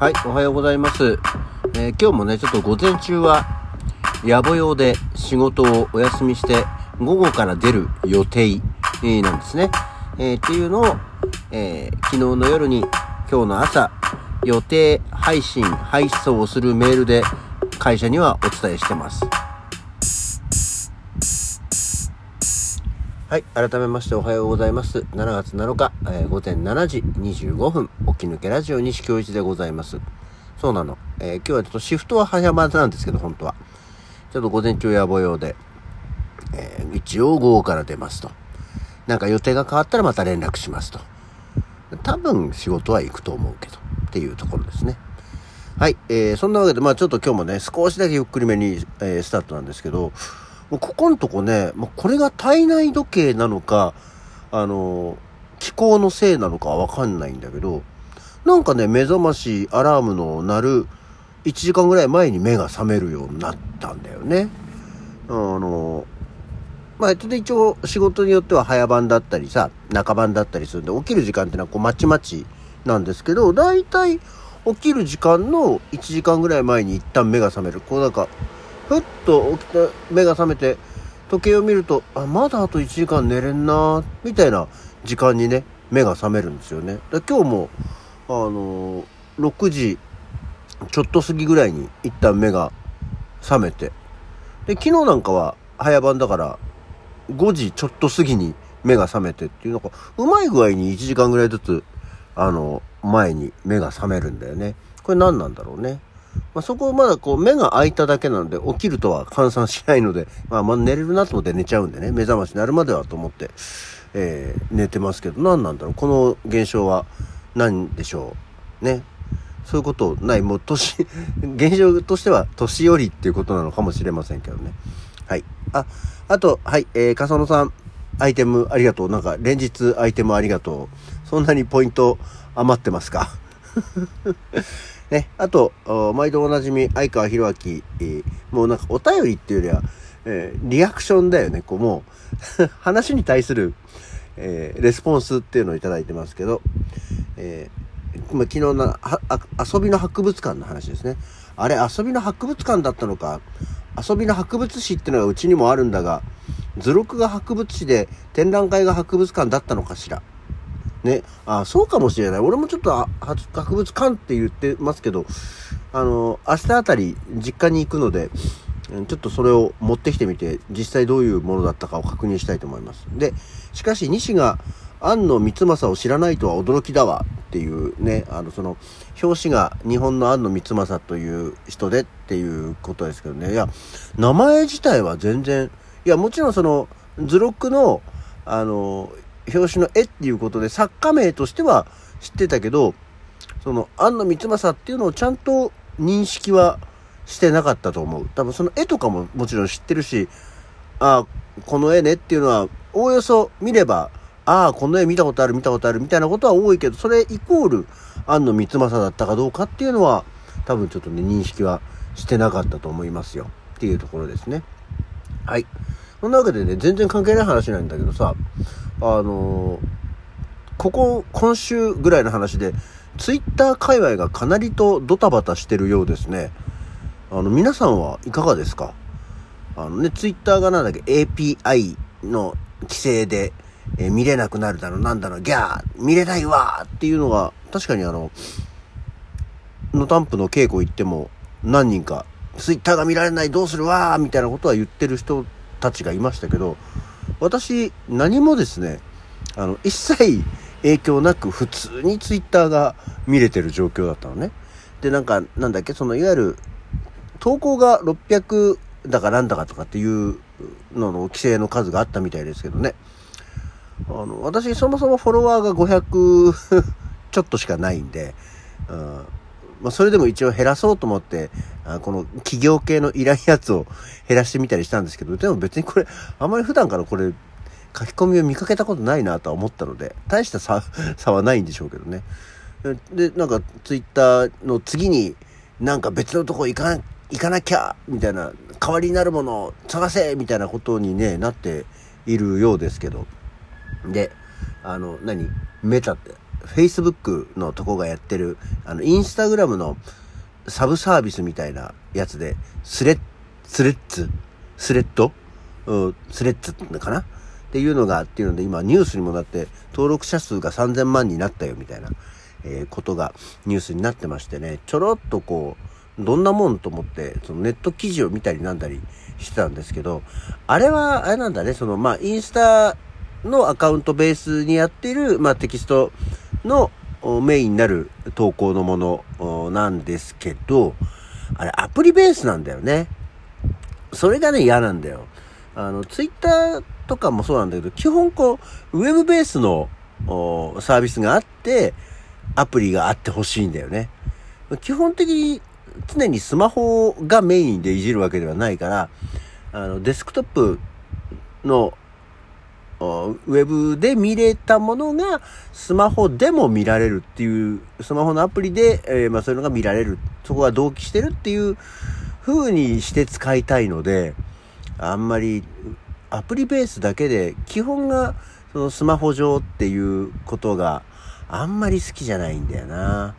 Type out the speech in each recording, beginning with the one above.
はい、おはようございます。えー今日もね、ちょっと午前中は、野暮用で仕事をお休みして、午後から出る予定、なんですね。えーっていうのを、えー昨日の夜に、今日の朝、予定配信、配送をするメールで、会社にはお伝えしてます。はい。改めましておはようございます。7月7日、えー午前7時25分、起き抜けラジオ西京一でございます。そうなの。えー今日はちょっとシフトは早まなんですけど、本当は。ちょっと午前中野暮用で、えー一応午後から出ますと。なんか予定が変わったらまた連絡しますと。多分仕事は行くと思うけど、っていうところですね。はい。えー、そんなわけで、まあちょっと今日もね、少しだけゆっくりめに、えースタートなんですけど、もうここのとこね、もうこれが体内時計なのか、あの気候のせいなのかわかんないんだけど、なんかね、目覚まし、アラームの鳴る1時間ぐらい前に目が覚めるようになったんだよね。あのまあ、で一応仕事によっては早番だったりさ、中番だったりするんで、起きる時間ってのはこうまちまちなんですけど、だいたい起きる時間の1時間ぐらい前に一旦目が覚める。こうなんか、ふっと起きて目が覚めて、時計を見ると、あ、まだあと1時間寝れんなみたいな時間にね、目が覚めるんですよね。で今日も、あのー6時ちょっと過ぎぐらいに一旦目が覚めて、で、昨日なんかは早番だから、5時ちょっと過ぎに目が覚めてっていうのが、うまい具合に1時間ぐらいずつ、あの、前に目が覚めるんだよね。これ何なんだろうね。まあ、そこまだこう目が開いただけなので起きるとは換算しないので、まあ、まあ寝れるなと思って寝ちゃうんでね、目覚ましになるまではと思って、えー寝てますけど、何なんだろう。この現象は何でしょう。ね。そういうことない。もう年、現象としては年寄りっていうことなのかもしれませんけどね。はい。あ、あと、はい、えー、笠野さん、アイテムありがとう。なんか、連日アイテムありがとう。そんなにポイント余ってますか？ね、あと、毎度おなじみ、相川博明、えーもうなんかお便りっていうよりは、えーリアクションだよね。こうもう、話に対する、えーレスポンスっていうのをいただいてますけど、えーま、昨日の遊びの博物館の話ですね。あれ、遊びの博物館だったのか、遊びの博物誌っていうのがうちにもあるんだが、図録が博物誌で展覧会が博物館だったのかしら。ね、あ、そうかもしれない。俺もちょっとあ博物館って言ってますけど、あの、明日あたり実家に行くので、ちょっとそれを持ってきてみて、実際どういうものだったかを確認したいと思います。で、しかし西が庵野光政を知らないとは驚きだわっていうね、あの、その、表紙が日本の庵野光政という人でっていうことですけどね。いや、名前自体は全然、いや、もちろんその、図録の、あの、表紙の絵っていうことで作家名としては知ってたけど、その、庵野光政っていうのをちゃんと認識はしてなかったと思う。多分その絵とかももちろん知ってるし、ああ、この絵ねっていうのは、おおよそ見れば、ああ、この絵見たことある見たことあるみたいなことは多いけど、それイコール、庵野光政だったかどうかっていうのは、多分ちょっとね、認識はしてなかったと思いますよ。っていうところですね。はい。そんなわけでね、全然関係ない話なんだけどさ、あのここ、今週ぐらいの話で、ツイッター界隈がかなりとドタバタしてるようですね。あの、皆さんはいかがですか？あのね、ツイッターがなんだっけ、API の規制で、えー見れなくなるだろう、なんだろ、ギャー、見れないわーっていうのが、確かにあの、のタンプの稽古行っても、何人か、ツイッターが見られない、どうするわーみたいなことは言ってる人たちがいましたけど、私、何もですね、あの、一切影響なく普通にツイッターが見れてる状況だったのね。で、なんか、なんだっけ、その、いわゆる、投稿が600だかなんだかとかっていうのの規制の数があったみたいですけどね。あの、私そもそもフォロワーが500 ちょっとしかないんで、うんまあ、それでも一応減らそうと思って、あこの企業系の依頼やつを減らしてみたりしたんですけど、でも別にこれ、あまり普段からこれ、書き込みを見かけたことないなとは思ったので、大した差 差はないんでしょうけどね。で、なんかツイッターの次に、なんか別のとこ行かな、行かなきゃみたいな、代わりになるものを探せみたいなことにね、なっているようですけど。で、あの、何？メタって、Facebook のとこがやってる、あの、インスタグラムのサブサービスみたいなやつで、スレッ、スレッツスレッド？うん、スレッツかな？っていうのが、っていうので、今ニュースにもなって、登録者数が3000万になったよ、みたいな、えー、ことがニュースになってましてね、ちょろっとこう、どんなもんと思って、そのネット記事を見たりなんだりしてたんですけど、あれは、あれなんだね、その、まあ、インスタのアカウントベースにやっている、まあ、テキストのメインになる投稿のものなんですけど、あれアプリベースなんだよね。それがね、嫌なんだよ。あの、ツイッターとかもそうなんだけど、基本こう、ウェブベースのサービスがあって、アプリがあってほしいんだよね。基本的に常にスマホがメインでいじるわけではないから、あの、デスクトップのウェブで見れたものがスマホでも見られるっていう、スマホのアプリで、えー、まあそういうのが見られる。そこが同期してるっていう風にして使いたいので、あんまりアプリベースだけで基本がそのスマホ上っていうことがあんまり好きじゃないんだよな。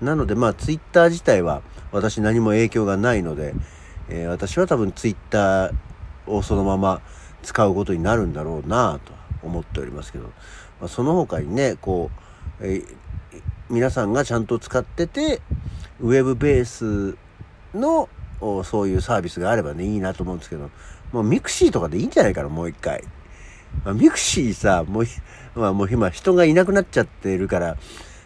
なのでまあツイッター自体は私何も影響がないので、えー、私は多分ツイッターをそのまま使うことになるんだろうなと思っておりますけど、まあ、その他にね、こう、え皆さんがちゃんと使ってて、ウェブベースのそういうサービスがあればね、いいなと思うんですけど、もうミクシーとかでいいんじゃないかな、もう一回。まあ、ミクシーさ、もう、まあもう今人がいなくなっちゃってるから、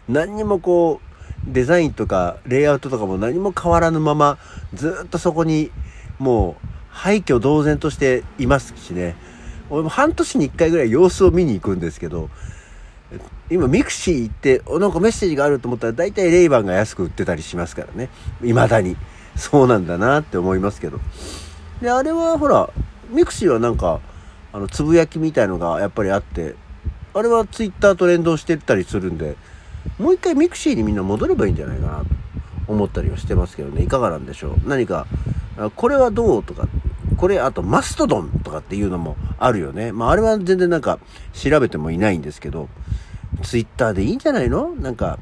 何にもこう、デザインとかレイアウトとかも何も変わらぬまま、ずっとそこに、もう、廃墟同然としていますしね。俺も半年に1回ぐらい様子を見に行くんですけど、今ミクシー行って、なんかメッセージがあると思ったら大体レイバンが安く売ってたりしますからね。未だに。そうなんだなって思いますけど。で、あれはほら、ミクシーはなんか、あの、つぶやきみたいのがやっぱりあって、あれはツイッターと連動してったりするんで、もう一回ミクシーにみんな戻ればいいんじゃないかなと思ったりはしてますけどね。いかがなんでしょう。何か、これはどうとか、これ、あとマストドンとかっていうのもあるよね。まあ、あれは全然なんか調べてもいないんですけど、ツイッターでいいんじゃないの？なんか、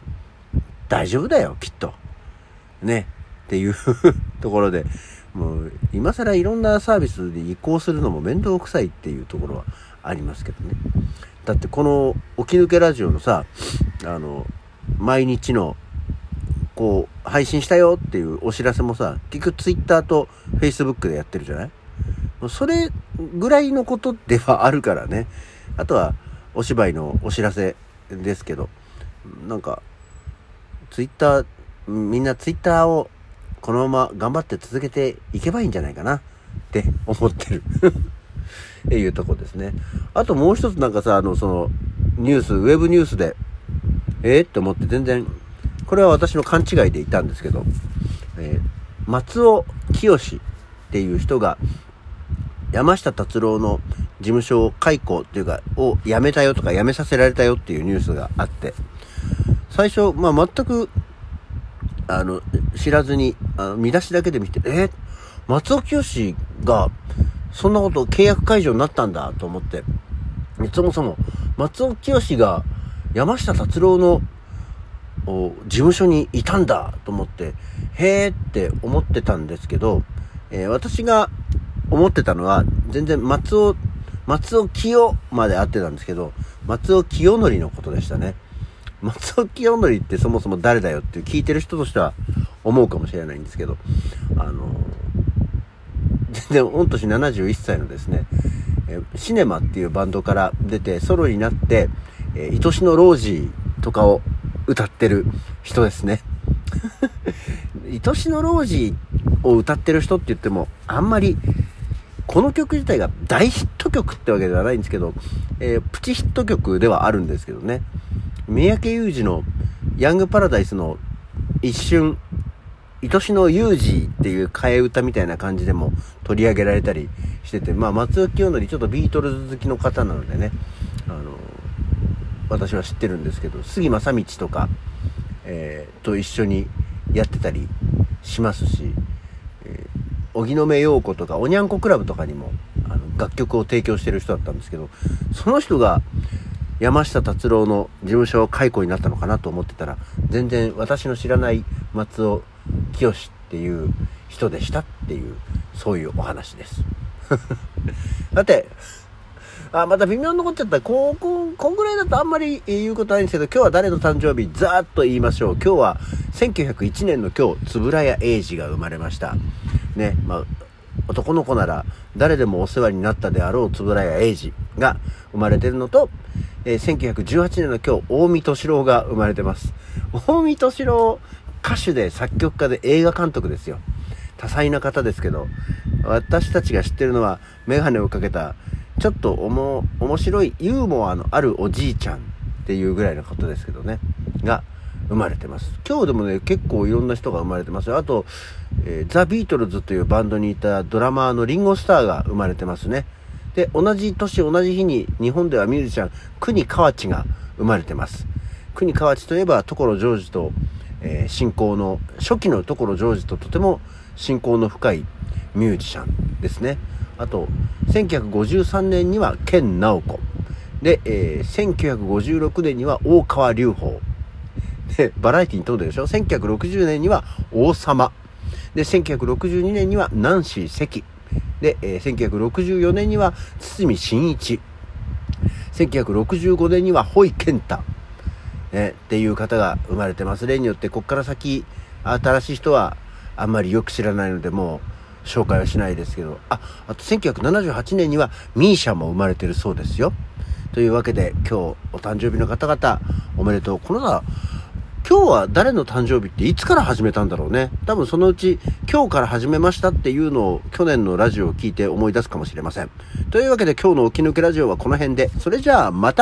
大丈夫だよ、きっと。ね。っていう ところで、もう、今更いろんなサービスで移行するのも面倒くさいっていうところはありますけどね。だってこの、起き抜けラジオのさ、あの、毎日のこう、配信したよっていうお知らせもさ、結局 Twitter と Facebook でやってるじゃない？それぐらいのことではあるからね。あとは、お芝居のお知らせですけど、なんか、Twitter、みんな Twitter をこのまま頑張って続けていけばいいんじゃないかな。って思ってる。っていうとこですね。あともう一つなんかさ、あの、その、ニュース、ウェブニュースで、え、って思って全然これは私の勘違いでいたんですけど、えー、松尾清っていう人が、山下達郎の事務所を解雇っていうか、を辞めたよとか辞めさせられたよっていうニュースがあって、最初、まあ全く、あの、知らずに、あの見出しだけで見て、えー、松尾清が、そんなこと契約解除になったんだと思って、そもそも、松尾清が山下達郎の事務所にいたんだと思って、へーって思ってたんですけど、えー、私が思ってたのは、全然松尾、松尾清まで会ってたんですけど、松尾清則のことでしたね。松尾清則ってそもそも誰だよって聞いてる人としては思うかもしれないんですけど、あの全然御年71歳のですね、えシネマっていうバンドから出てソロになって、えー、愛しのロージーとかを歌ってる人ですね。愛しのロージーを歌ってる人って言っても、あんまり、この曲自体が大ヒット曲ってわけではないんですけど、えー、プチヒット曲ではあるんですけどね。三宅裕二のヤングパラダイスの一瞬、愛しのユージーっていう替え歌みたいな感じでも取り上げられたりしてて、まあ松尾清則ちょっとビートルズ好きの方なのでね、あの、私は知ってるんですけど、杉正道とか、えー、と一緒にやってたりしますし、えー、荻野目洋子とか、おにゃんこクラブとかにも、あの、楽曲を提供してる人だったんですけど、その人が、山下達郎の事務所解雇になったのかなと思ってたら、全然私の知らない松尾清っていう人でしたっていう、そういうお話です。さて、あ、また微妙に残っちゃった。こうこ、こんぐらいだとあんまり言うことないんですけど、今日は誰の誕生日、ざーっと言いましょう。今日は1901年の今日、円谷英二が生まれました。ね、まあ、男の子なら誰でもお世話になったであろう円谷英二が生まれてるのと、えー、1918年の今日、大見敏郎が生まれてます。大見敏郎、歌手で作曲家で映画監督ですよ。多彩な方ですけど、私たちが知ってるのは、メガネをかけたちょっとおも、面白いユーモアのあるおじいちゃんっていうぐらいのことですけどね、が生まれてます。今日でもね、結構いろんな人が生まれてますよ。あと、えー、ザ・ビートルズというバンドにいたドラマーのリンゴスターが生まれてますね。で、同じ年、同じ日に日本ではミュージシャン、国河内が生まれてます。国河内といえば、所ジョージと、えー、信仰の、初期の所ジョージととても親交の深いミュージシャンですね。あと、1953年には健直子。で、えー、1956年には大川隆法。で、バラエティに富んでるでしょ ?1960 年には王様。で、1962年にはナンシー関。で、えー、1964年には堤真一。1965年にはホイ健太。ね、っていう方が生まれてます。例によって、こっから先、新しい人はあんまりよく知らないので、もう、紹介はしないですけど、あ、あと1978年にはミーシャも生まれてるそうですよ。というわけで今日お誕生日の方々おめでとう。このな、今日は誰の誕生日っていつから始めたんだろうね。多分そのうち今日から始めましたっていうのを去年のラジオを聞いて思い出すかもしれません。というわけで今日の起き抜けラジオはこの辺で。それじゃあまた